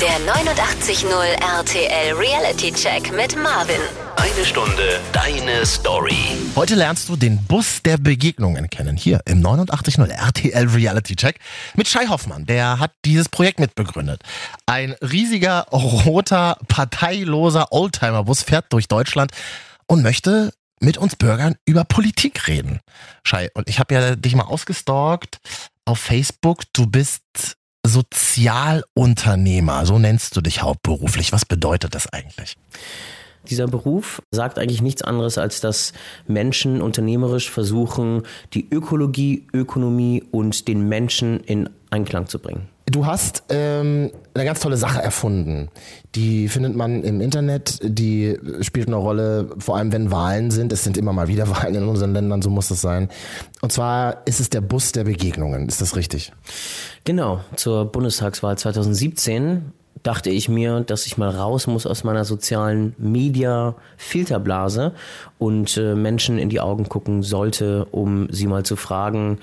Der 89.0 RTL Reality Check mit Marvin. Eine Stunde deine Story. Heute lernst du den Bus der Begegnungen kennen. Hier im 89.0 RTL Reality Check mit Shai Hoffmann. Der hat dieses Projekt mitbegründet. Ein riesiger, roter, parteiloser Oldtimer-Bus fährt durch Deutschland und möchte mit uns Bürgern über Politik reden. Shai, und ich habe ja dich mal ausgestalkt auf Facebook. Du bist Sozialunternehmer, so nennst du dich hauptberuflich. Was bedeutet das eigentlich? Dieser Beruf sagt eigentlich nichts anderes, als dass Menschen unternehmerisch versuchen, die Ökologie, Ökonomie und den Menschen in Einklang zu bringen. Du hast ähm, eine ganz tolle Sache erfunden. Die findet man im Internet, die spielt eine Rolle, vor allem wenn Wahlen sind. Es sind immer mal wieder Wahlen in unseren Ländern, so muss es sein. Und zwar ist es der Bus der Begegnungen. Ist das richtig? Genau, zur Bundestagswahl 2017 dachte ich mir, dass ich mal raus muss aus meiner sozialen Media-Filterblase und äh, Menschen in die Augen gucken sollte, um sie mal zu fragen,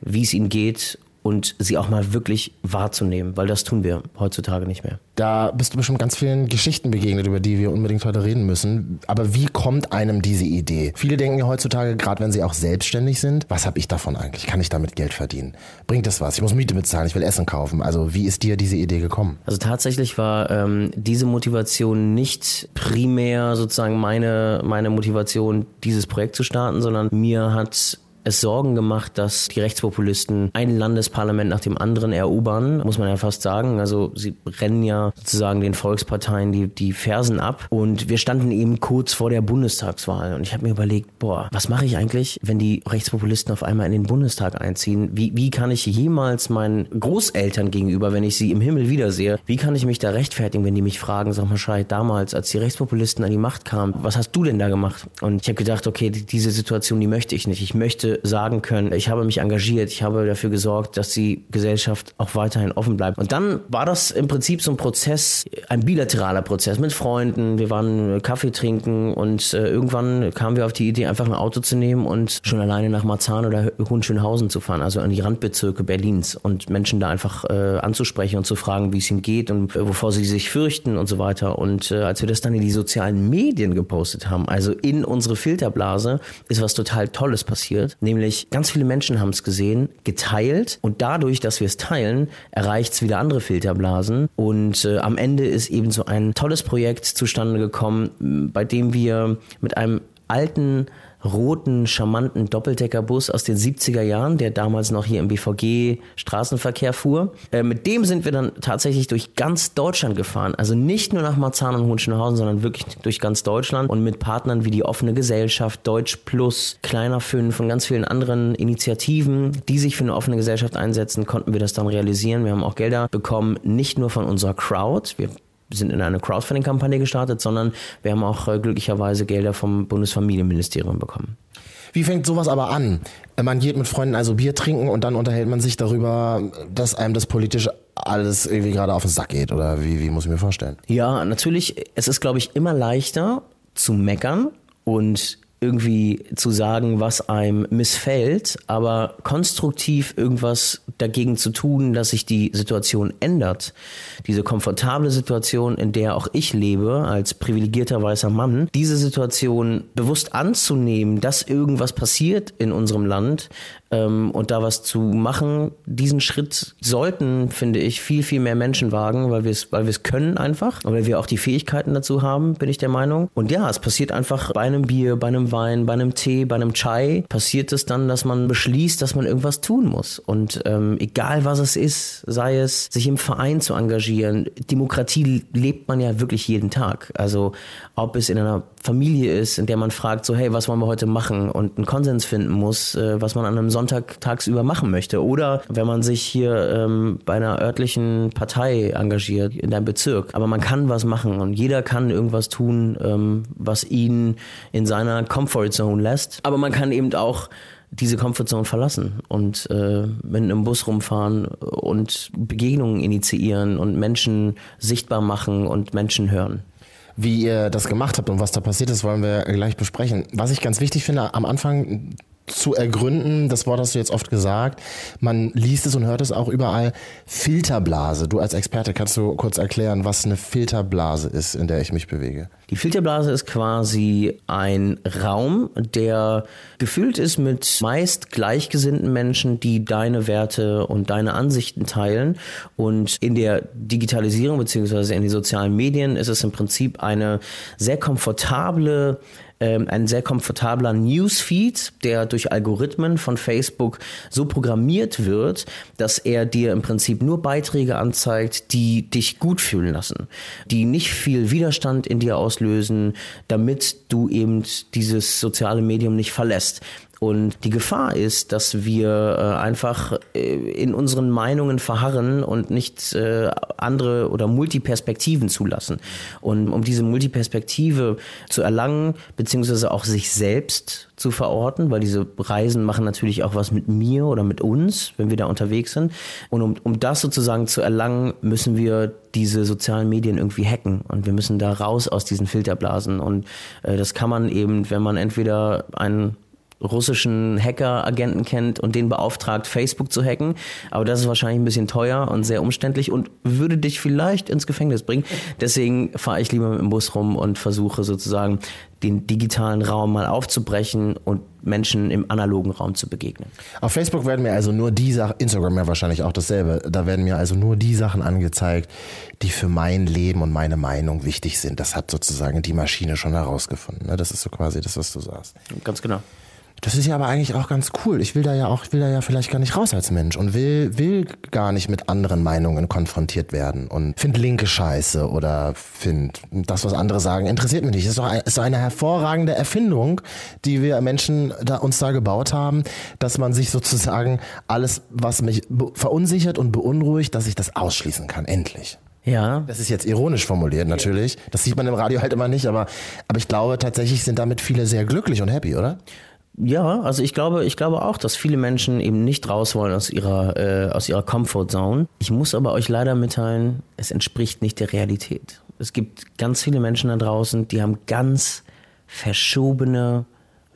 wie es ihnen geht und sie auch mal wirklich wahrzunehmen, weil das tun wir heutzutage nicht mehr. Da bist du bestimmt ganz vielen Geschichten begegnet, über die wir unbedingt heute reden müssen. Aber wie kommt einem diese Idee? Viele denken ja heutzutage, gerade wenn sie auch selbstständig sind, was habe ich davon eigentlich? Kann ich damit Geld verdienen? Bringt das was? Ich muss Miete bezahlen, ich will Essen kaufen. Also wie ist dir diese Idee gekommen? Also tatsächlich war ähm, diese Motivation nicht primär sozusagen meine, meine Motivation, dieses Projekt zu starten, sondern mir hat es Sorgen gemacht, dass die Rechtspopulisten ein Landesparlament nach dem anderen erobern, muss man ja fast sagen. Also sie rennen ja sozusagen den Volksparteien die, die Fersen ab. Und wir standen eben kurz vor der Bundestagswahl. Und ich habe mir überlegt, boah, was mache ich eigentlich, wenn die Rechtspopulisten auf einmal in den Bundestag einziehen? Wie, wie kann ich jemals meinen Großeltern gegenüber, wenn ich sie im Himmel wiedersehe, wie kann ich mich da rechtfertigen, wenn die mich fragen, sag mal, Scheid, damals, als die Rechtspopulisten an die Macht kamen, was hast du denn da gemacht? Und ich habe gedacht, okay, diese Situation, die möchte ich nicht. Ich möchte sagen können, ich habe mich engagiert, ich habe dafür gesorgt, dass die Gesellschaft auch weiterhin offen bleibt. Und dann war das im Prinzip so ein Prozess, ein bilateraler Prozess mit Freunden. Wir waren Kaffee trinken und äh, irgendwann kamen wir auf die Idee, einfach ein Auto zu nehmen und schon alleine nach Marzahn oder Hohenschönhausen zu fahren, also an die Randbezirke Berlins und Menschen da einfach äh, anzusprechen und zu fragen, wie es ihnen geht und äh, wovor sie sich fürchten und so weiter. Und äh, als wir das dann in die sozialen Medien gepostet haben, also in unsere Filterblase, ist was total Tolles passiert. Nämlich ganz viele Menschen haben es gesehen, geteilt und dadurch, dass wir es teilen, erreicht es wieder andere Filterblasen. Und äh, am Ende ist eben so ein tolles Projekt zustande gekommen, bei dem wir mit einem alten roten, charmanten Doppeldeckerbus aus den 70er Jahren, der damals noch hier im BVG Straßenverkehr fuhr. Äh, mit dem sind wir dann tatsächlich durch ganz Deutschland gefahren. Also nicht nur nach Marzahn und Hohenschönhausen, sondern wirklich durch ganz Deutschland und mit Partnern wie die Offene Gesellschaft, Deutsch Plus, Kleiner Fünf und ganz vielen anderen Initiativen, die sich für eine offene Gesellschaft einsetzen, konnten wir das dann realisieren. Wir haben auch Gelder bekommen, nicht nur von unserer Crowd. Wir sind in eine Crowdfunding-Kampagne gestartet, sondern wir haben auch äh, glücklicherweise Gelder vom Bundesfamilienministerium bekommen. Wie fängt sowas aber an? Man geht mit Freunden also Bier trinken und dann unterhält man sich darüber, dass einem das politisch alles irgendwie gerade auf den Sack geht oder wie, wie muss ich mir vorstellen? Ja, natürlich. Es ist, glaube ich, immer leichter zu meckern und irgendwie zu sagen, was einem missfällt, aber konstruktiv irgendwas dagegen zu tun, dass sich die Situation ändert. Diese komfortable Situation, in der auch ich lebe, als privilegierter weißer Mann, diese Situation bewusst anzunehmen, dass irgendwas passiert in unserem Land, ähm, und da was zu machen, diesen Schritt sollten, finde ich, viel, viel mehr Menschen wagen, weil wir es, weil wir es können einfach und weil wir auch die Fähigkeiten dazu haben, bin ich der Meinung. Und ja, es passiert einfach bei einem Bier, bei einem Wein, bei einem Tee, bei einem Chai, passiert es dann, dass man beschließt, dass man irgendwas tun muss. Und ähm, egal was es ist, sei es, sich im Verein zu engagieren, Demokratie lebt man ja wirklich jeden Tag. Also ob es in einer Familie ist, in der man fragt, so hey, was wollen wir heute machen und einen Konsens finden muss, äh, was man an einem Sonntag tagsüber machen möchte. Oder wenn man sich hier ähm, bei einer örtlichen Partei engagiert, in deinem Bezirk. Aber man kann was machen und jeder kann irgendwas tun, ähm, was ihn in seiner Comfortzone lässt. Aber man kann eben auch diese Comfortzone verlassen und äh, mit einem Bus rumfahren und Begegnungen initiieren und Menschen sichtbar machen und Menschen hören. Wie ihr das gemacht habt und was da passiert ist, wollen wir gleich besprechen. Was ich ganz wichtig finde, am Anfang zu ergründen, das Wort hast du jetzt oft gesagt, man liest es und hört es auch überall, Filterblase. Du als Experte kannst du kurz erklären, was eine Filterblase ist, in der ich mich bewege? Die Filterblase ist quasi ein Raum, der gefüllt ist mit meist gleichgesinnten Menschen, die deine Werte und deine Ansichten teilen. Und in der Digitalisierung beziehungsweise in den sozialen Medien ist es im Prinzip eine sehr komfortable ähm, ein sehr komfortabler Newsfeed, der durch Algorithmen von Facebook so programmiert wird, dass er dir im Prinzip nur Beiträge anzeigt, die dich gut fühlen lassen, die nicht viel Widerstand in dir auslösen, damit du eben dieses soziale Medium nicht verlässt. Und die Gefahr ist, dass wir äh, einfach äh, in unseren Meinungen verharren und nicht äh, andere oder Multiperspektiven zulassen. Und um diese Multiperspektive zu erlangen, beziehungsweise auch sich selbst zu verorten, weil diese Reisen machen natürlich auch was mit mir oder mit uns, wenn wir da unterwegs sind. Und um, um das sozusagen zu erlangen, müssen wir diese sozialen Medien irgendwie hacken und wir müssen da raus aus diesen Filterblasen. Und äh, das kann man eben, wenn man entweder einen russischen Hacker-Agenten kennt und den beauftragt, Facebook zu hacken. Aber das ist wahrscheinlich ein bisschen teuer und sehr umständlich und würde dich vielleicht ins Gefängnis bringen. Deswegen fahre ich lieber mit dem Bus rum und versuche sozusagen den digitalen Raum mal aufzubrechen und Menschen im analogen Raum zu begegnen. Auf Facebook werden mir also nur die Sachen, Instagram ja wahrscheinlich auch dasselbe, da werden mir also nur die Sachen angezeigt, die für mein Leben und meine Meinung wichtig sind. Das hat sozusagen die Maschine schon herausgefunden. Ne? Das ist so quasi das, was du sagst. Ganz genau. Das ist ja aber eigentlich auch ganz cool. Ich will da ja auch, ich will da ja vielleicht gar nicht raus als Mensch und will, will gar nicht mit anderen Meinungen konfrontiert werden und find linke Scheiße oder find das, was andere sagen, interessiert mich nicht. Das ist doch, ein, ist eine hervorragende Erfindung, die wir Menschen da, uns da gebaut haben, dass man sich sozusagen alles, was mich verunsichert und beunruhigt, dass ich das ausschließen kann. Endlich. Ja. Das ist jetzt ironisch formuliert natürlich. Das sieht man im Radio halt immer nicht, aber, aber ich glaube tatsächlich sind damit viele sehr glücklich und happy, oder? Ja, also ich glaube, ich glaube auch, dass viele Menschen eben nicht raus wollen aus ihrer, äh, aus ihrer Comfortzone. Ich muss aber euch leider mitteilen, es entspricht nicht der Realität. Es gibt ganz viele Menschen da draußen, die haben ganz verschobene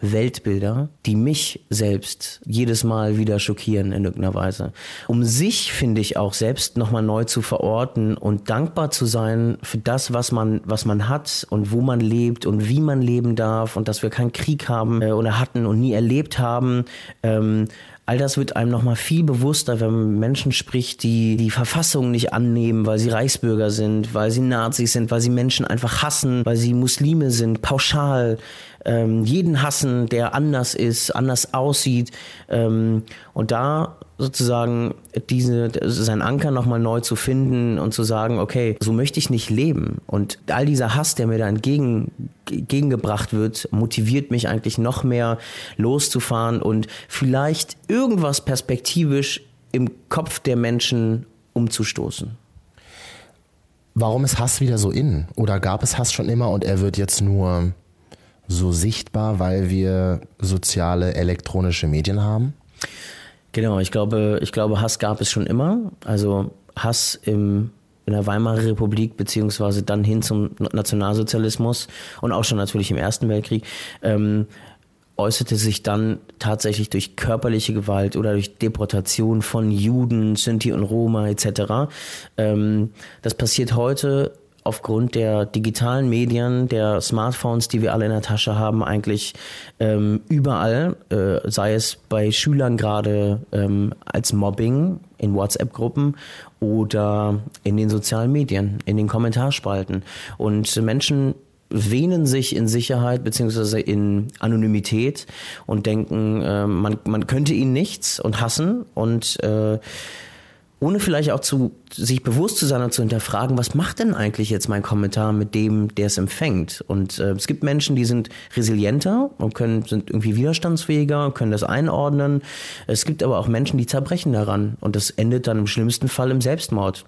Weltbilder, die mich selbst jedes Mal wieder schockieren in irgendeiner Weise. Um sich, finde ich, auch selbst nochmal neu zu verorten und dankbar zu sein für das, was man, was man hat und wo man lebt und wie man leben darf und dass wir keinen Krieg haben äh, oder hatten und nie erlebt haben. Ähm, All das wird einem nochmal viel bewusster, wenn man Menschen spricht, die die Verfassung nicht annehmen, weil sie Reichsbürger sind, weil sie Nazis sind, weil sie Menschen einfach hassen, weil sie Muslime sind, pauschal ähm, jeden hassen, der anders ist, anders aussieht. Ähm, und da sozusagen diese, sein Anker nochmal neu zu finden und zu sagen, okay, so möchte ich nicht leben. Und all dieser Hass, der mir da entgegen, entgegengebracht wird, motiviert mich eigentlich noch mehr loszufahren und vielleicht irgendwas perspektivisch im Kopf der Menschen umzustoßen. Warum ist Hass wieder so in? Oder gab es Hass schon immer und er wird jetzt nur so sichtbar, weil wir soziale elektronische Medien haben? Genau, ich glaube, ich glaube, Hass gab es schon immer. Also Hass im, in der Weimarer Republik beziehungsweise dann hin zum Nationalsozialismus und auch schon natürlich im Ersten Weltkrieg. Ähm, äußerte sich dann tatsächlich durch körperliche Gewalt oder durch Deportation von Juden, Sinti und Roma etc. Ähm, das passiert heute aufgrund der digitalen Medien, der Smartphones, die wir alle in der Tasche haben, eigentlich ähm, überall, äh, sei es bei Schülern gerade ähm, als Mobbing in WhatsApp-Gruppen oder in den sozialen Medien, in den Kommentarspalten. Und Menschen wähnen sich in Sicherheit beziehungsweise in Anonymität und denken, äh, man, man könnte ihnen nichts und hassen und äh, ohne vielleicht auch zu sich bewusst zu sein und zu hinterfragen, was macht denn eigentlich jetzt mein Kommentar mit dem, der es empfängt? Und äh, es gibt Menschen, die sind resilienter und können sind irgendwie widerstandsfähiger, können das einordnen. Es gibt aber auch Menschen, die zerbrechen daran und das endet dann im schlimmsten Fall im Selbstmord.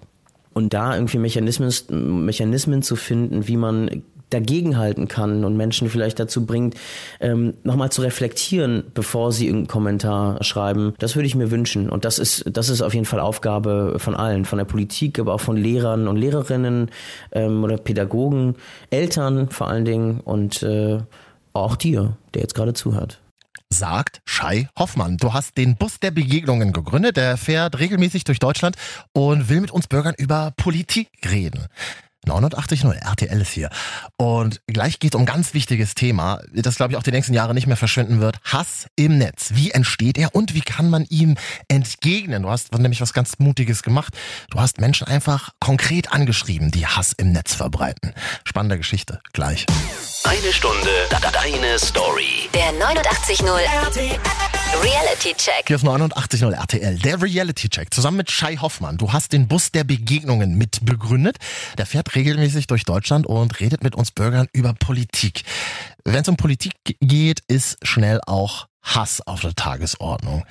Und da irgendwie Mechanismen, Mechanismen zu finden, wie man dagegenhalten kann und Menschen vielleicht dazu bringt, ähm, nochmal zu reflektieren, bevor sie irgendeinen Kommentar schreiben. Das würde ich mir wünschen. Und das ist, das ist auf jeden Fall Aufgabe von allen, von der Politik, aber auch von Lehrern und Lehrerinnen ähm, oder Pädagogen, Eltern vor allen Dingen und äh, auch dir, der jetzt gerade zuhört. sagt Shai Hoffmann. Du hast den Bus der Begegnungen gegründet. Der fährt regelmäßig durch Deutschland und will mit uns Bürgern über Politik reden. 89.0 RTL ist hier. Und gleich geht es um ein ganz wichtiges Thema, das glaube ich auch die nächsten Jahre nicht mehr verschwinden wird. Hass im Netz. Wie entsteht er und wie kann man ihm entgegnen? Du hast nämlich was ganz Mutiges gemacht. Du hast Menschen einfach konkret angeschrieben, die Hass im Netz verbreiten. Spannende Geschichte. Gleich. Eine Stunde deine Story. Der 89.0 Reality Check. Hier ist 89.0 RTL, der Reality Check. Zusammen mit Shai Hoffmann. Du hast den Bus der Begegnungen mit begründet. Der fährt regelmäßig durch Deutschland und redet mit uns Bürgern über Politik. Wenn es um Politik geht, ist schnell auch Hass auf der Tagesordnung.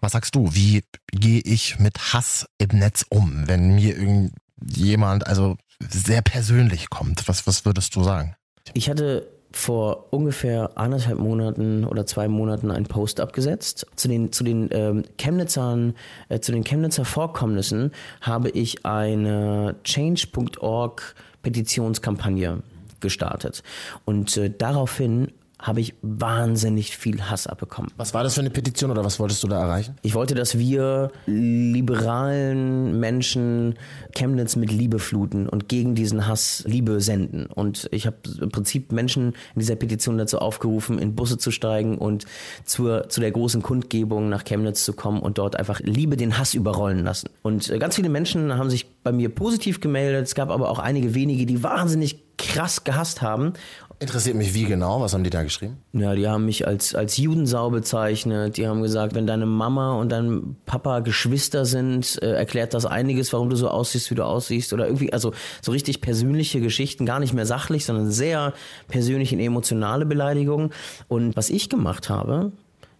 Was sagst du? Wie gehe ich mit Hass im Netz um, wenn mir irgendjemand also sehr persönlich kommt? Was, was würdest du sagen? Ich hatte vor ungefähr anderthalb Monaten oder zwei Monaten einen Post abgesetzt. Zu den, zu den ähm, Chemnitzern, äh, zu den Chemnitzer Vorkommnissen habe ich eine Change.org Petitionskampagne gestartet. Und äh, daraufhin habe ich wahnsinnig viel Hass abbekommen. Was war das für eine Petition oder was wolltest du da erreichen? Ich wollte, dass wir liberalen Menschen Chemnitz mit Liebe fluten und gegen diesen Hass Liebe senden. Und ich habe im Prinzip Menschen in dieser Petition dazu aufgerufen, in Busse zu steigen und zur, zu der großen Kundgebung nach Chemnitz zu kommen und dort einfach Liebe den Hass überrollen lassen. Und äh, ganz viele Menschen haben sich bei mir positiv gemeldet. Es gab aber auch einige wenige, die wahnsinnig krass gehasst haben. Interessiert mich wie genau, was haben die da geschrieben? Ja, die haben mich als, als Judensau bezeichnet. Die haben gesagt, wenn deine Mama und dein Papa Geschwister sind, äh, erklärt das einiges, warum du so aussiehst, wie du aussiehst. Oder irgendwie, also so richtig persönliche Geschichten, gar nicht mehr sachlich, sondern sehr persönlich und emotionale Beleidigungen. Und was ich gemacht habe,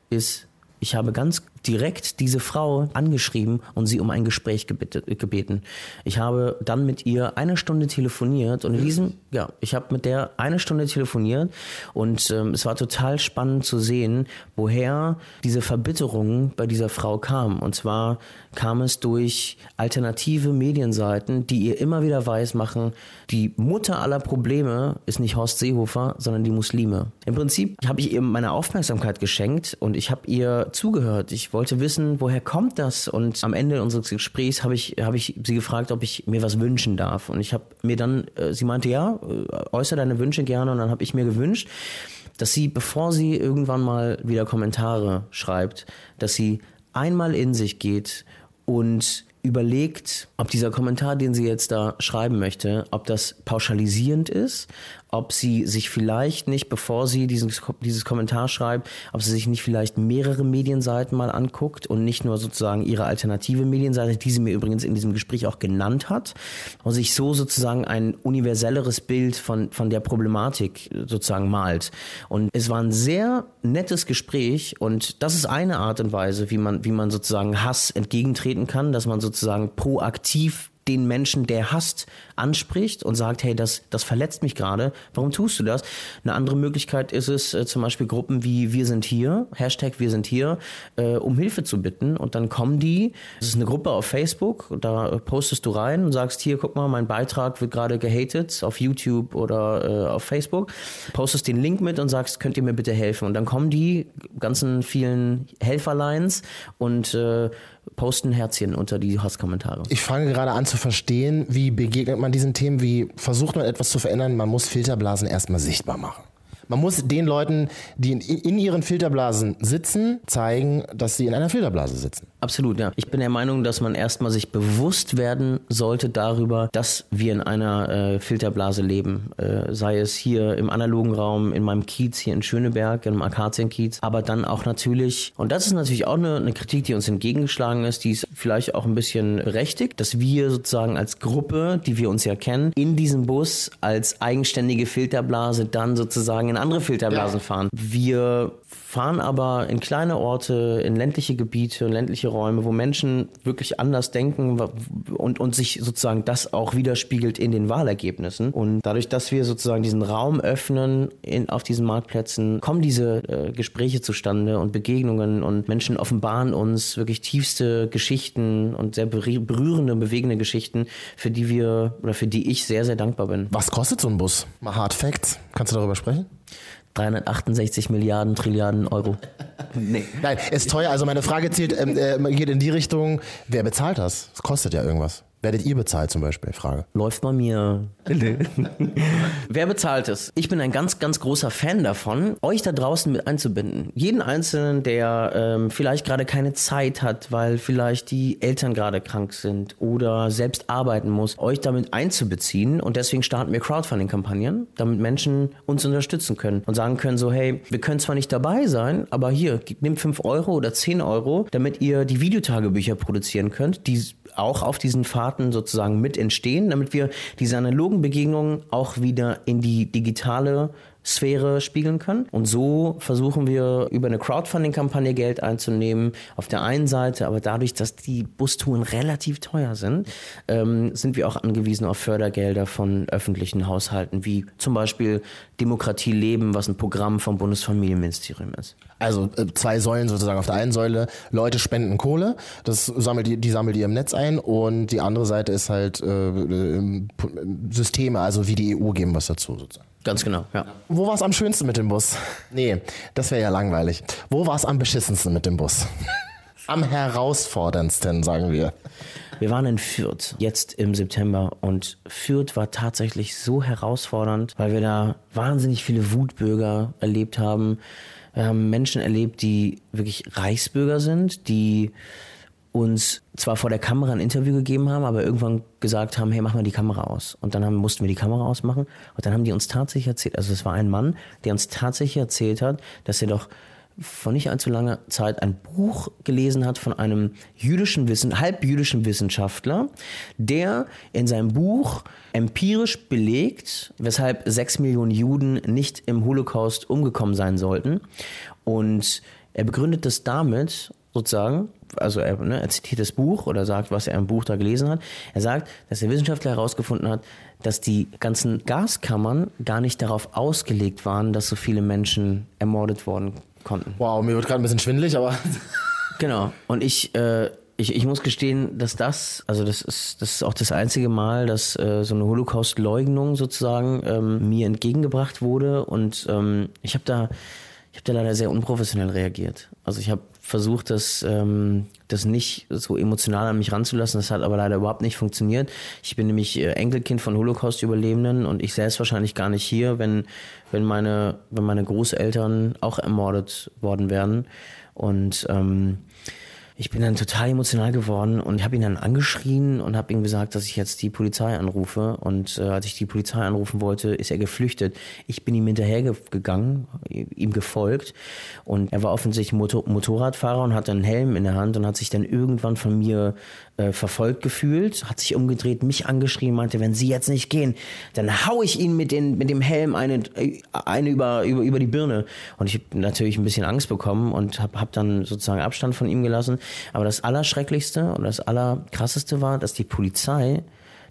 ist, ich habe ganz direkt diese Frau angeschrieben und sie um ein Gespräch gebeten. Ich habe dann mit ihr eine Stunde telefoniert und in diesem, ja, ich habe mit der eine Stunde telefoniert und ähm, es war total spannend zu sehen, woher diese Verbitterung bei dieser Frau kam. Und zwar kam es durch alternative Medienseiten, die ihr immer wieder weismachen, die Mutter aller Probleme ist nicht Horst Seehofer, sondern die Muslime. Im Prinzip habe ich ihr meine Aufmerksamkeit geschenkt und ich habe ihr zugehört. Ich wollte wissen, woher kommt das? Und am Ende unseres Gesprächs habe ich, habe ich sie gefragt, ob ich mir was wünschen darf. Und ich habe mir dann, äh, sie meinte, ja, äh, äußere deine Wünsche gerne. Und dann habe ich mir gewünscht, dass sie, bevor sie irgendwann mal wieder Kommentare schreibt, dass sie einmal in sich geht und überlegt, ob dieser Kommentar, den sie jetzt da schreiben möchte, ob das pauschalisierend ist, ob sie sich vielleicht nicht, bevor sie diesen, dieses Kommentar schreibt, ob sie sich nicht vielleicht mehrere Medienseiten mal anguckt und nicht nur sozusagen ihre alternative Medienseite, die sie mir übrigens in diesem Gespräch auch genannt hat, und sich so sozusagen ein universelleres Bild von, von der Problematik sozusagen malt. Und es war ein sehr nettes Gespräch und das ist eine Art und Weise, wie man, wie man sozusagen Hass entgegentreten kann, dass man sozusagen proaktiv den Menschen, der hasst, anspricht und sagt, hey, das, das verletzt mich gerade, warum tust du das? Eine andere Möglichkeit ist es, äh, zum Beispiel Gruppen wie Wir sind hier, Hashtag Wir sind hier, äh, um Hilfe zu bitten und dann kommen die, das ist eine Gruppe auf Facebook, da postest du rein und sagst, hier, guck mal, mein Beitrag wird gerade gehatet auf YouTube oder äh, auf Facebook, postest den Link mit und sagst, könnt ihr mir bitte helfen? Und dann kommen die ganzen vielen Helferlines und äh, posten Herzchen unter die Hasskommentare. Ich fange gerade an zu verstehen, wie begegnet man diesen Themen, wie versucht man etwas zu verändern. Man muss Filterblasen erstmal sichtbar machen. Man muss den Leuten, die in, in, ihren Filterblasen sitzen, zeigen, dass sie in einer Filterblase sitzen. Absolut, ja. Ich bin der Meinung, dass man erstmal sich bewusst werden sollte darüber, dass wir in einer äh, Filterblase leben. Äh, sei es hier im analogen Raum, in meinem Kiez hier in Schöneberg, im Akazienkiez, aber dann auch natürlich, und das ist natürlich auch eine, eine Kritik, die uns entgegengeschlagen ist, die ist vielleicht auch ein bisschen berechtigt, dass wir sozusagen als Gruppe, die wir uns ja kennen, in diesem Bus als eigenständige Filterblase dann sozusagen in andere Filterblasen ja. fahren. Wir fahren aber in kleine Orte, in ländliche Gebiete, in ländliche Räume, wo Menschen wirklich anders denken und, und sich sozusagen das auch widerspiegelt in den Wahlergebnissen. Und dadurch, dass wir sozusagen diesen Raum öffnen in, auf diesen Marktplätzen, kommen diese äh, Gespräche zustande und Begegnungen und Menschen offenbaren uns wirklich tiefste Geschichten und sehr berührende, bewegende Geschichten, für die wir oder für die ich sehr, sehr dankbar bin. Was kostet so ein Bus? Mal Hard Facts. Kannst du darüber sprechen? 368 Milliarden Trilliarden Euro. Nee. Nein, ist teuer. Also meine Frage zielt, ähm, äh, geht in die Richtung, wer bezahlt das? Das kostet ja irgendwas. Werdet ihr bezahlt zum Beispiel? Frage. Läuft bei mir. Wer bezahlt es? Ich bin ein ganz, ganz großer Fan davon, euch da draußen mit einzubinden. Jeden Einzelnen, der ähm, vielleicht gerade keine Zeit hat, weil vielleicht die Eltern gerade krank sind oder selbst arbeiten muss, euch damit einzubeziehen. Und deswegen starten wir Crowdfunding-Kampagnen, damit Menschen uns unterstützen können und sagen können so, hey, wir können zwar nicht dabei sein, aber hier, nehmt 5 Euro oder 10 Euro, damit ihr die Videotagebücher produzieren könnt, die auch auf diesen Fahrten sozusagen mit entstehen, damit wir diese analogen Begegnungen auch wieder in die digitale Sphäre spiegeln können. Und so versuchen wir über eine Crowdfunding-Kampagne Geld einzunehmen. Auf der einen Seite, aber dadurch, dass die Bustouren relativ teuer sind, ähm, sind wir auch angewiesen auf Fördergelder von öffentlichen Haushalten, wie zum Beispiel Demokratie leben, was ein Programm vom Bundesfamilienministerium ist. Also äh, zwei Säulen sozusagen. Auf der einen Säule Leute spenden Kohle, das sammelt die, die sammelt ihr im Netz ein und die andere Seite ist halt äh, äh Systeme, also wie die EU geben was dazu sozusagen. Ganz genau, ja. Wo war es am schönsten mit dem Bus? Nee, das wäre ja langweilig. Wo war es am beschissensten mit dem Bus? am herausforderndsten, sagen wir. Wir waren in Fürth jetzt im September und Fürth war tatsächlich so herausfordernd, weil wir da wahnsinnig viele Wutbürger erlebt haben. Wir haben Menschen erlebt, die wirklich Reichsbürger sind, die uns zwar vor der Kamera ein Interview gegeben haben, aber irgendwann gesagt haben, hey, mach mal die Kamera aus. Und dann haben, mussten wir die Kamera ausmachen. Und dann haben die uns tatsächlich erzählt, also es war ein Mann, der uns tatsächlich erzählt hat, dass er doch vor nicht allzu langer Zeit ein Buch gelesen hat von einem jüdischen Wissen, halbjüdischen Wissenschaftler, der in seinem Buch empirisch belegt, weshalb sechs Millionen Juden nicht im Holocaust umgekommen sein sollten. Und er begründet das damit, sozusagen, also er, ne, er zitiert das Buch oder sagt, was er im Buch da gelesen hat. Er sagt, dass der Wissenschaftler herausgefunden hat, dass die ganzen Gaskammern gar nicht darauf ausgelegt waren, dass so viele Menschen ermordet worden konnten. Wow, mir wird gerade ein bisschen schwindelig, aber. genau. Und ich, äh, ich, ich muss gestehen, dass das, also das ist, das ist auch das einzige Mal, dass äh, so eine Holocaust-Leugnung sozusagen ähm, mir entgegengebracht wurde. Und ähm, ich habe da, ich habe da leider sehr unprofessionell reagiert. Also ich habe versucht, das, ähm, das nicht so emotional an mich ranzulassen. Das hat aber leider überhaupt nicht funktioniert. Ich bin nämlich äh, Enkelkind von Holocaust-Überlebenden und ich selbst wahrscheinlich gar nicht hier, wenn, wenn, meine, wenn meine Großeltern auch ermordet worden wären. Und ähm, ich bin dann total emotional geworden und habe ihn dann angeschrien und habe ihm gesagt, dass ich jetzt die Polizei anrufe. Und äh, als ich die Polizei anrufen wollte, ist er geflüchtet. Ich bin ihm hinterhergegangen, ihm gefolgt und er war offensichtlich Motor Motorradfahrer und hatte einen Helm in der Hand und hat sich dann irgendwann von mir äh, verfolgt gefühlt, hat sich umgedreht, mich angeschrien, meinte, wenn Sie jetzt nicht gehen, dann hau ich Ihnen mit, den, mit dem Helm eine, eine über, über, über die Birne. Und ich habe natürlich ein bisschen Angst bekommen und habe hab dann sozusagen Abstand von ihm gelassen. Aber das Allerschrecklichste und das Allerkrasseste war, dass die Polizei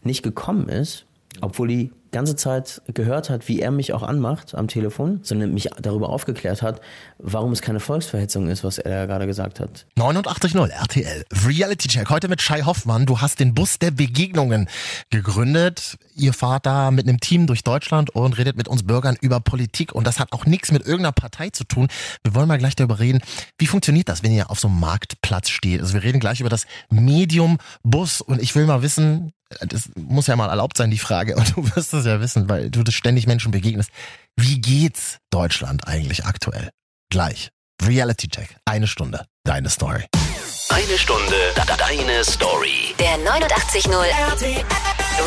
nicht gekommen ist, obwohl die ganze Zeit gehört hat, wie er mich auch anmacht am Telefon, sondern mich darüber aufgeklärt hat, warum es keine Volksverhetzung ist, was er da gerade gesagt hat. 89.0 RTL Reality Check. Heute mit Shai Hoffmann. Du hast den Bus der Begegnungen gegründet. Ihr fahrt da mit einem Team durch Deutschland und redet mit uns Bürgern über Politik. Und das hat auch nichts mit irgendeiner Partei zu tun. Wir wollen mal gleich darüber reden, wie funktioniert das, wenn ihr auf so einem Marktplatz steht. Also wir reden gleich über das Medium Bus. Und ich will mal wissen, das muss ja mal erlaubt sein, die Frage, und du wirst es ja wissen, weil du das ständig Menschen begegnest. Wie geht's Deutschland eigentlich aktuell? Gleich. Reality Check. Eine Stunde. Deine Story. Eine Stunde. Deine Story. Der 89.0 RTL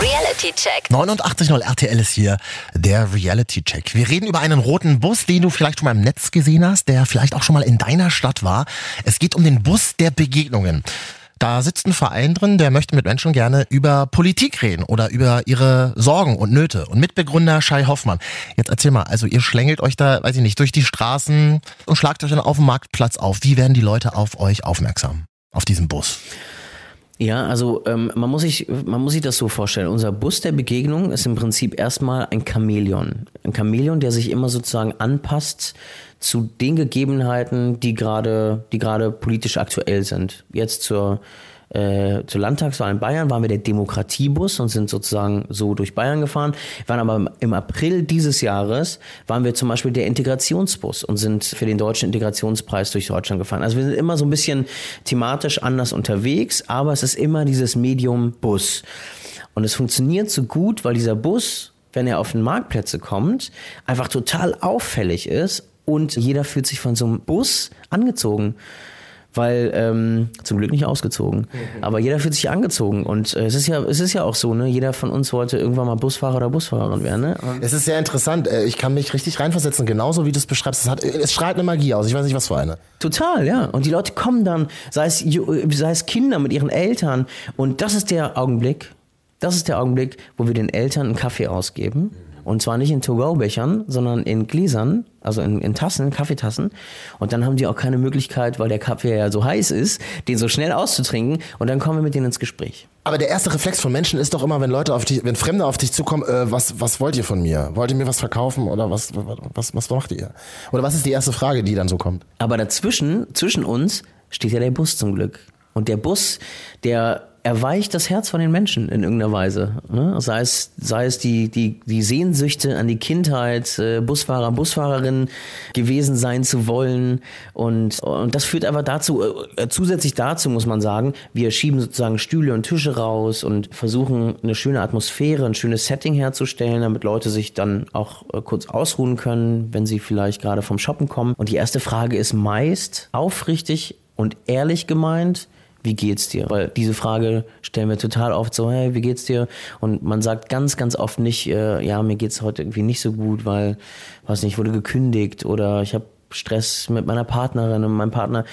Reality Check. 89.0 RTL ist hier der Reality Check. Wir reden über einen roten Bus, den du vielleicht schon mal im Netz gesehen hast, der vielleicht auch schon mal in deiner Stadt war. Es geht um den Bus der Begegnungen. Da sitzt ein Verein drin, der möchte mit Menschen gerne über Politik reden oder über ihre Sorgen und Nöte. Und Mitbegründer Shai Hoffmann. Jetzt erzähl mal, also ihr schlängelt euch da, weiß ich nicht, durch die Straßen und schlagt euch dann auf dem Marktplatz auf. Wie werden die Leute auf euch aufmerksam? Auf diesem Bus? Ja, also ähm, man, muss sich, man muss sich das so vorstellen. Unser Bus der Begegnung ist im Prinzip erstmal ein Chamäleon. Ein Chamäleon, der sich immer sozusagen anpasst zu den Gegebenheiten, die gerade, die gerade politisch aktuell sind. Jetzt zur äh, zur Landtagswahl in Bayern waren wir der Demokratiebus und sind sozusagen so durch Bayern gefahren. Wir waren aber im April dieses Jahres waren wir zum Beispiel der Integrationsbus und sind für den deutschen Integrationspreis durch Deutschland gefahren. Also wir sind immer so ein bisschen thematisch anders unterwegs, aber es ist immer dieses Medium Bus. Und es funktioniert so gut, weil dieser Bus, wenn er auf den Marktplätze kommt, einfach total auffällig ist und jeder fühlt sich von so einem Bus angezogen weil ähm, zum Glück nicht ausgezogen. Aber jeder fühlt sich angezogen und äh, es ist ja es ist ja auch so, ne? Jeder von uns wollte irgendwann mal Busfahrer oder Busfahrerin werden, ne? Es ist sehr interessant. Äh, Ich kann mich richtig reinversetzen, genauso wie du es beschreibst. Es, hat, es strahlt eine Magie aus. Ich weiß nicht, was für eine. Total, ja. Und die Leute kommen dann, sei es, ju- sei es Kinder mit ihren Eltern. Und das ist der Augenblick, das ist der Augenblick, wo wir den Eltern einen Kaffee ausgeben. Und zwar nicht in To-Go-Bechern, sondern in Gläsern, also in, in Tassen, Kaffeetassen. Und dann haben die auch keine Möglichkeit, weil der Kaffee ja so heiß ist, den so schnell auszutrinken. Und dann kommen wir mit denen ins Gespräch. Aber der erste Reflex von Menschen ist doch immer, wenn Leute auf dich, wenn Fremde auf dich zukommen, äh, was, was wollt ihr von mir? Wollt ihr mir was verkaufen oder was, was, was macht ihr? Oder was ist die erste Frage, die dann so kommt? Aber dazwischen, zwischen uns, steht ja der Bus zum Glück. Und der Bus, der erweicht das Herz von den Menschen in irgendeiner Weise. Ne? Sei es, sei es die, die, die Sehnsüchte an die Kindheit, äh, Busfahrer, Busfahrerin gewesen sein zu wollen. Und, und das führt einfach dazu, äh, zusätzlich dazu muss man sagen, wir schieben sozusagen Stühle und Tische raus und versuchen eine schöne Atmosphäre, ein schönes Setting herzustellen, damit Leute sich dann auch äh, kurz ausruhen können, wenn sie vielleicht gerade vom Shoppen kommen. Und die erste Frage ist meist aufrichtig und ehrlich gemeint, wie geht's dir? Weil diese Frage stellen wir total oft so, hey, wie geht's dir? Und man sagt ganz, ganz oft nicht, äh, ja, mir geht's heute irgendwie nicht so gut, weil, weiß nicht, ich wurde gekündigt oder ich habe Stress mit meiner Partnerin und meinem Partner.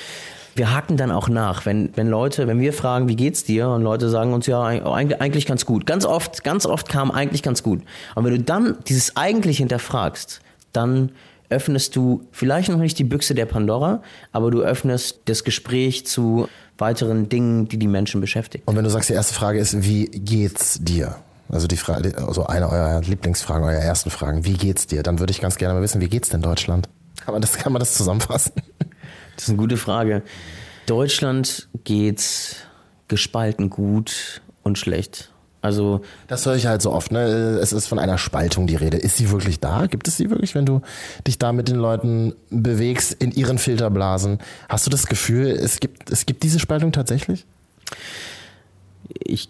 Wir haken dann auch nach, wenn, wenn Leute, wenn wir fragen, wie geht's dir? Und Leute sagen uns, ja, eigentlich, eigentlich ganz gut. Ganz oft, ganz oft kam eigentlich ganz gut. Und wenn du dann dieses eigentlich hinterfragst, dann öffnest du vielleicht noch nicht die Büchse der Pandora, aber du öffnest das Gespräch zu weiteren Dingen, die die Menschen beschäftigen. Und wenn du sagst, die erste Frage ist, wie geht's dir? Also die Frage, also eine eurer Lieblingsfragen, eurer ersten Fragen, wie geht's dir? Dann würde ich ganz gerne mal wissen, wie geht's denn Deutschland? Kann man das, kann man das zusammenfassen? Das ist eine gute Frage. Deutschland geht's gespalten gut und schlecht. Also Das höre ich halt so oft. Ne? Es ist von einer Spaltung die Rede. Ist sie wirklich da? Gibt es sie wirklich, wenn du dich da mit den Leuten bewegst in ihren Filterblasen? Hast du das Gefühl, es gibt, es gibt diese Spaltung tatsächlich? ich,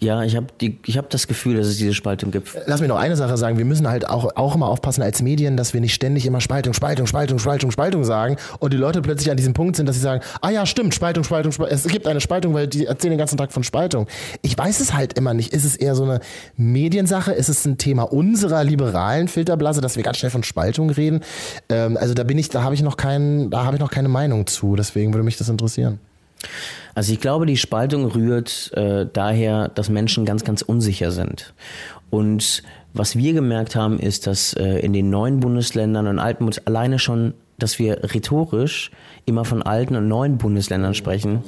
ja, ich habe hab das Gefühl, dass es diese Spaltung gibt. Lass mich noch eine Sache sagen. Wir müssen halt auch, auch immer aufpassen als Medien, dass wir nicht ständig immer Spaltung, Spaltung, Spaltung, Spaltung, Spaltung sagen und die Leute plötzlich an diesem Punkt sind, dass sie sagen, ah ja, stimmt, Spaltung, Spaltung, Spaltung. Es gibt eine Spaltung, weil die erzählen den ganzen Tag von Spaltung. Ich weiß es halt immer nicht. Ist es eher so eine Mediensache? Ist es ein Thema unserer liberalen Filterblase, dass wir ganz schnell von Spaltung reden? Ähm, also da bin ich, da habe ich noch keinen, da habe ich noch keine Meinung zu. Deswegen würde mich das interessieren. Also ich glaube, die Spaltung rührt äh, daher, dass Menschen ganz, ganz unsicher sind. Und was wir gemerkt haben, ist, dass äh, in den neuen Bundesländern und alten alleine schon, dass wir rhetorisch immer von alten und neuen Bundesländern sprechen.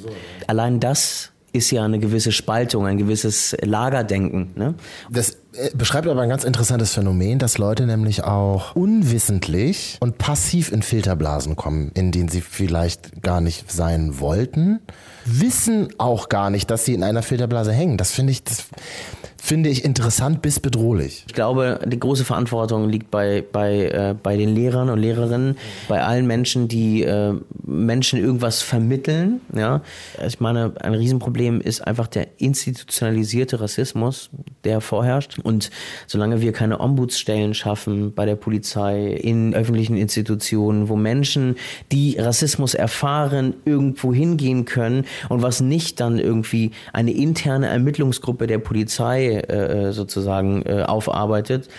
Allein das ist ja eine gewisse Spaltung, ein gewisses Lagerdenken. Ne? Das äh, beschreibt aber ein ganz interessantes Phänomen, dass Leute nämlich auch unwissentlich und passiv in Filterblasen kommen, in denen sie vielleicht gar nicht sein wollten, wissen auch gar nicht, dass sie in einer Filterblase hängen. Das finde ich, das finde ich interessant bis bedrohlich. Ich glaube, die große Verantwortung liegt bei, bei, äh, bei den Lehrern und Lehrerinnen, bei allen Menschen, die äh, Menschen irgendwas vermitteln. Ja? Ich meine, ein Riesenproblem ist einfach der institutionalisierte Rassismus, der vorherrscht. Und solange wir keine Ombudsstellen schaffen bei der Polizei, in öffentlichen Institutionen, wo Menschen, die Rassismus erfahren, irgendwo hingehen können und was nicht dann irgendwie eine interne Ermittlungsgruppe der Polizei äh, sozusagen äh, aufarbeitet,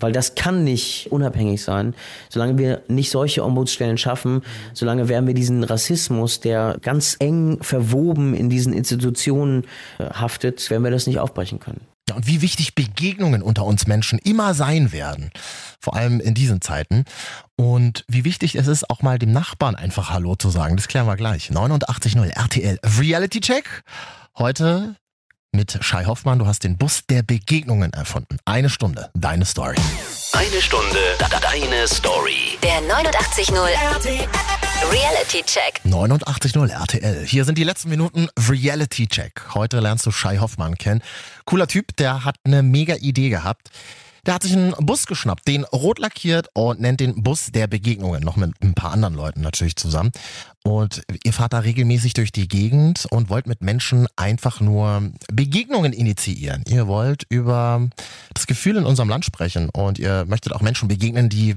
weil das kann nicht unabhängig sein. Solange wir nicht solche Ombudsstellen schaffen, solange werden wir diesen Rassismus, der ganz eng verwoben in diesen Institutionen äh, haftet, werden wir das nicht aufbrechen können. Ja, und wie wichtig Begegnungen unter uns Menschen immer sein werden. Vor allem in diesen Zeiten. Und wie wichtig es ist, auch mal dem Nachbarn einfach Hallo zu sagen. Das klären wir gleich. 89.0 RTL Reality Check. Heute mit Shai Hoffmann. Du hast den Bus der Begegnungen erfunden. Eine Stunde, deine Story. Eine Stunde, da- da- deine Story. Der 89.0 Reality Check. 89.0 RTL. Hier sind die letzten Minuten Reality Check. Heute lernst du Shai Hoffmann kennen. Cooler Typ, der hat eine mega Idee gehabt. Der hat sich einen Bus geschnappt, den rot lackiert und nennt den Bus der Begegnungen. Noch mit ein paar anderen Leuten natürlich zusammen. Und ihr fahrt da regelmäßig durch die Gegend und wollt mit Menschen einfach nur Begegnungen initiieren. Ihr wollt über das Gefühl in unserem Land sprechen und ihr möchtet auch Menschen begegnen, die,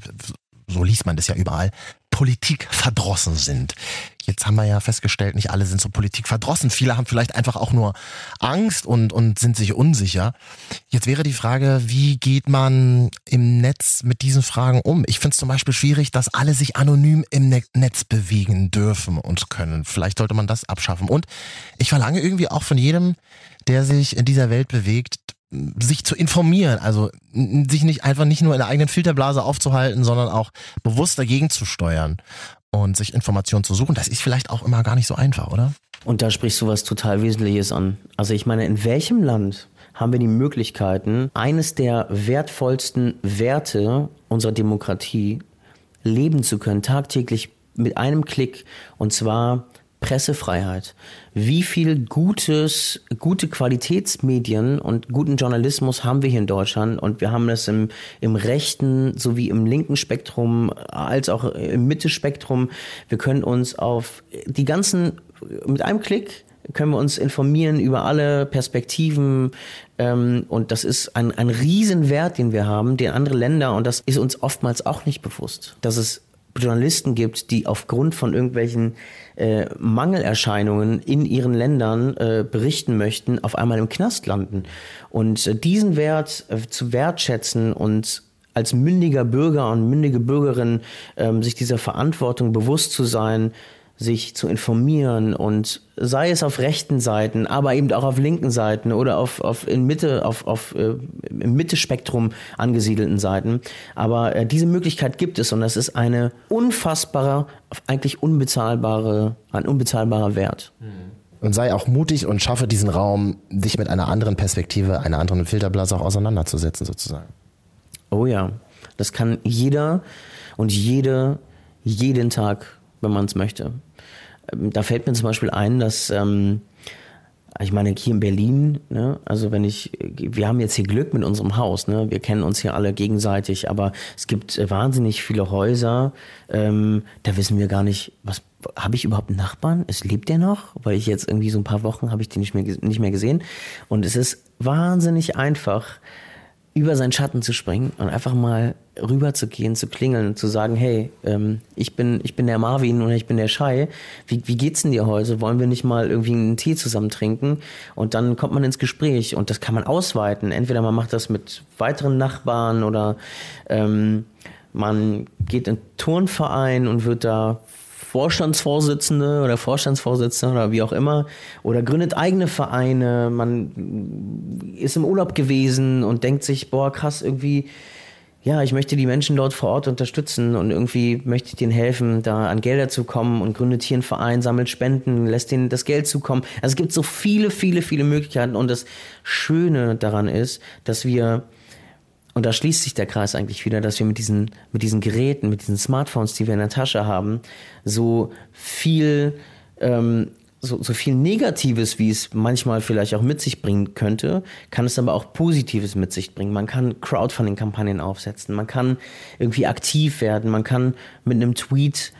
so liest man das ja überall, Politik verdrossen sind. Jetzt haben wir ja festgestellt, nicht alle sind so Politik verdrossen. Viele haben vielleicht einfach auch nur Angst und, und sind sich unsicher. Jetzt wäre die Frage, wie geht man im Netz mit diesen Fragen um? Ich finde es zum Beispiel schwierig, dass alle sich anonym im Ne- Netz bewegen dürfen und können. Vielleicht sollte man das abschaffen. Und ich verlange irgendwie auch von jedem, der sich in dieser Welt bewegt, sich zu informieren, also sich nicht einfach nicht nur in der eigenen Filterblase aufzuhalten, sondern auch bewusst dagegen zu steuern und sich Informationen zu suchen. Das ist vielleicht auch immer gar nicht so einfach, oder? Und da sprichst du was total Wesentliches an. Also ich meine, in welchem Land haben wir die Möglichkeiten, eines der wertvollsten Werte unserer Demokratie leben zu können, tagtäglich mit einem Klick, und zwar Pressefreiheit. Wie viel gutes, gute Qualitätsmedien und guten Journalismus haben wir hier in Deutschland und wir haben das im, im rechten sowie im linken Spektrum als auch im Mittespektrum. Wir können uns auf die ganzen, mit einem Klick können wir uns informieren über alle Perspektiven ähm, und das ist ein, ein Riesenwert, den wir haben, den andere Länder und das ist uns oftmals auch nicht bewusst, dass es Journalisten gibt, die aufgrund von irgendwelchen äh, Mangelerscheinungen in ihren Ländern äh, berichten möchten, auf einmal im Knast landen. Und äh, diesen Wert äh, zu wertschätzen und als mündiger Bürger und mündige Bürgerin ähm, sich dieser Verantwortung bewusst zu sein, sich zu informieren und sei es auf rechten Seiten, aber eben auch auf linken Seiten oder auf, auf in Mitte, auf, auf äh, im Mittespektrum angesiedelten Seiten. Aber äh, diese Möglichkeit gibt es und das ist eine unfassbare, eigentlich unbezahlbare, ein unbezahlbarer Wert. Und sei auch mutig und schaffe diesen Raum, dich mit einer anderen Perspektive, einer anderen Filterblase auch auseinanderzusetzen, sozusagen. Oh ja, das kann jeder und jede jeden Tag, wenn man es möchte. Ähm, Da fällt mir zum Beispiel ein, dass ähm, ich meine hier in Berlin, ne, also wenn ich, wir haben jetzt hier Glück mit unserem Haus, ne, wir kennen uns hier alle gegenseitig, aber es gibt äh, wahnsinnig viele Häuser, ähm, da wissen wir gar nicht, was habe ich überhaupt einen Nachbarn? Es lebt der noch? Weil ich jetzt irgendwie so ein paar Wochen habe ich den nicht mehr nicht mehr gesehen und es ist wahnsinnig einfach über seinen Schatten zu springen und einfach mal rüber zu gehen, zu klingeln und zu sagen, hey, ähm, ich bin ich bin der Marvin oder ich bin der Schei. Wie, wie geht's denn dir heute? Wollen wir nicht mal irgendwie einen Tee zusammen trinken? Und dann kommt man ins Gespräch und das kann man ausweiten. Entweder man macht das mit weiteren Nachbarn oder ähm, man geht in Turnverein und wird da Vorstandsvorsitzende oder Vorstandsvorsitzende oder wie auch immer oder gründet eigene Vereine, man ist im Urlaub gewesen und denkt sich, boah, krass, irgendwie, ja, ich möchte die Menschen dort vor Ort unterstützen und irgendwie möchte ich denen helfen, da an Gelder zu kommen und gründet hier einen Verein, sammelt Spenden, lässt denen das Geld zukommen. Also es gibt so viele, viele, viele Möglichkeiten und das Schöne daran ist, dass wir und da schließt sich der Kreis eigentlich wieder, dass wir mit diesen, mit diesen Geräten, mit diesen Smartphones, die wir in der Tasche haben, so viel, ähm, so, so viel Negatives, wie es manchmal vielleicht auch mit sich bringen könnte, kann es aber auch Positives mit sich bringen. Man kann Crowdfunding-Kampagnen aufsetzen, man kann irgendwie aktiv werden, man kann mit einem Tweet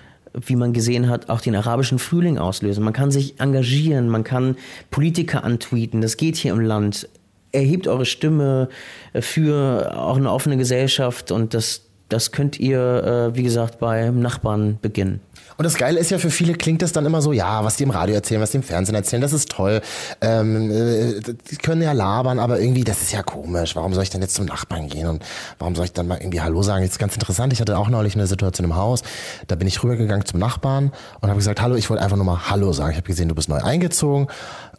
wie man gesehen hat, auch den arabischen Frühling auslösen. Man kann sich engagieren, man kann Politiker antweeten. Das geht hier im Land erhebt eure Stimme für auch eine offene Gesellschaft und das, das könnt ihr, äh, wie gesagt, beim Nachbarn beginnen. Und das Geile ist ja, für viele klingt das dann immer so, ja, was die im Radio erzählen, was die im Fernsehen erzählen, das ist toll. Ähm, äh, die können ja labern, aber irgendwie, das ist ja komisch. Warum soll ich denn jetzt zum Nachbarn gehen und warum soll ich dann mal irgendwie Hallo sagen? Jetzt ist ganz interessant, ich hatte auch neulich eine Situation im Haus, da bin ich rübergegangen zum Nachbarn und habe gesagt, hallo, ich wollte einfach nur mal Hallo sagen. Ich habe gesehen, du bist neu eingezogen.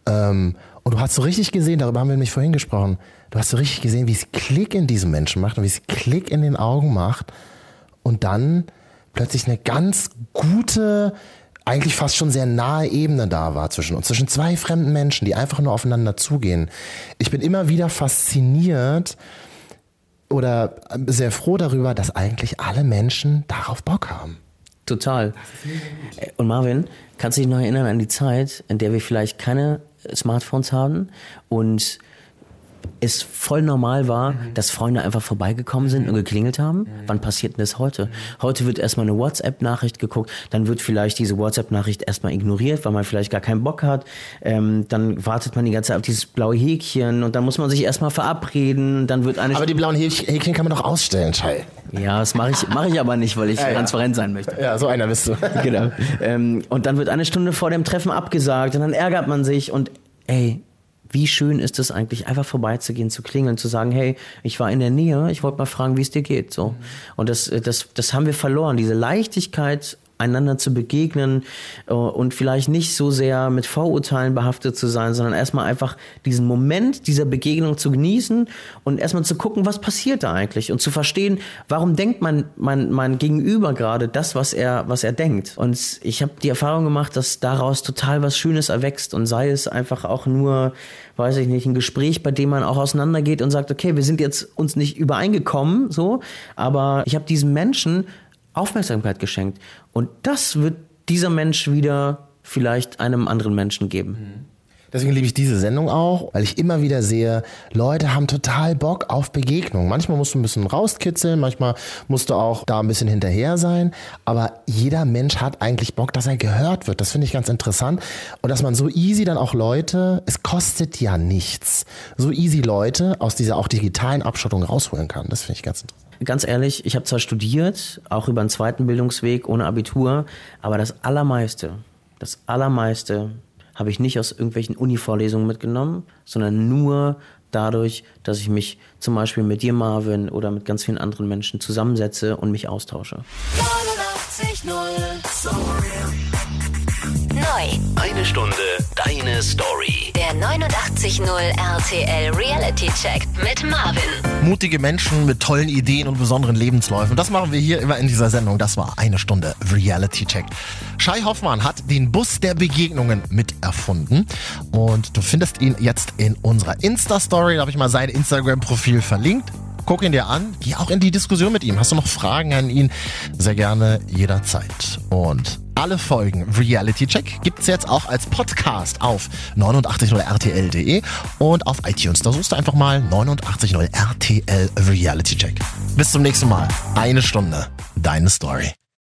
Ähm, und du hast so richtig gesehen, darüber haben wir nämlich vorhin gesprochen, du hast so richtig gesehen, wie es Klick in diesem Menschen macht und wie es Klick in den Augen macht und dann plötzlich eine ganz gute eigentlich fast schon sehr nahe Ebene da war zwischen uns, zwischen zwei fremden Menschen, die einfach nur aufeinander zugehen. Ich bin immer wieder fasziniert oder sehr froh darüber, dass eigentlich alle Menschen darauf Bock haben. Total. Und Marvin, kannst du dich noch erinnern an die Zeit, in der wir vielleicht keine Smartphones haben und es voll normal war, mhm. dass Freunde einfach vorbeigekommen sind mhm. und geklingelt haben. Mhm. Wann passiert denn das heute? Heute wird erstmal eine WhatsApp-Nachricht geguckt, dann wird vielleicht diese WhatsApp-Nachricht erstmal ignoriert, weil man vielleicht gar keinen Bock hat. Ähm, dann wartet man die ganze Zeit auf dieses blaue Häkchen und dann muss man sich erstmal verabreden. Dann wird eine aber die blauen Häkchen kann man doch ausstellen, Schei. Ja, das mache ich, mach ich aber nicht, weil ich ja, transparent sein möchte. Ja, so einer bist du. genau. Ähm, und dann wird eine Stunde vor dem Treffen abgesagt und dann ärgert man sich und ey, wie schön ist es eigentlich, einfach vorbeizugehen, zu klingeln, zu sagen, hey, ich war in der Nähe, ich wollte mal fragen, wie es dir geht. So. Mhm. Und das, das, das haben wir verloren. Diese Leichtigkeit einander zu begegnen äh, und vielleicht nicht so sehr mit Vorurteilen behaftet zu sein, sondern erstmal einfach diesen Moment dieser Begegnung zu genießen und erstmal zu gucken, was passiert da eigentlich und zu verstehen, warum denkt man mein, mein Gegenüber gerade das, was er, was er denkt. Und ich habe die Erfahrung gemacht, dass daraus total was Schönes erwächst und sei es einfach auch nur, weiß ich nicht, ein Gespräch, bei dem man auch auseinandergeht und sagt, okay, wir sind jetzt uns nicht übereingekommen, so, aber ich habe diesen Menschen Aufmerksamkeit geschenkt. Und das wird dieser Mensch wieder vielleicht einem anderen Menschen geben. Mhm. Deswegen liebe ich diese Sendung auch, weil ich immer wieder sehe, Leute haben total Bock auf Begegnung. Manchmal musst du ein bisschen rauskitzeln, manchmal musst du auch da ein bisschen hinterher sein, aber jeder Mensch hat eigentlich Bock, dass er gehört wird. Das finde ich ganz interessant. Und dass man so easy dann auch Leute, es kostet ja nichts, so easy Leute aus dieser auch digitalen Abschottung rausholen kann. Das finde ich ganz interessant ganz ehrlich, ich habe zwar studiert, auch über einen zweiten Bildungsweg ohne Abitur, aber das Allermeiste, das Allermeiste habe ich nicht aus irgendwelchen Uni-Vorlesungen mitgenommen, sondern nur dadurch, dass ich mich zum Beispiel mit dir, Marvin, oder mit ganz vielen anderen Menschen zusammensetze und mich austausche. 89, Neu. Eine Stunde, deine Story. Der 89.0 RTL Reality Check mit Marvin. Mutige Menschen mit tollen Ideen und besonderen Lebensläufen. Das machen wir hier immer in dieser Sendung. Das war eine Stunde Reality Check. Shai Hoffmann hat den Bus der Begegnungen mit erfunden. Und du findest ihn jetzt in unserer Insta-Story. Da habe ich mal sein Instagram-Profil verlinkt guck ihn dir an, geh auch in die Diskussion mit ihm. Hast du noch Fragen an ihn? Sehr gerne jederzeit. Und alle Folgen Reality Check gibt es jetzt auch als Podcast auf 890rtl.de und auf iTunes. Da suchst du einfach mal 890rtl Reality Check. Bis zum nächsten Mal. Eine Stunde. Deine Story.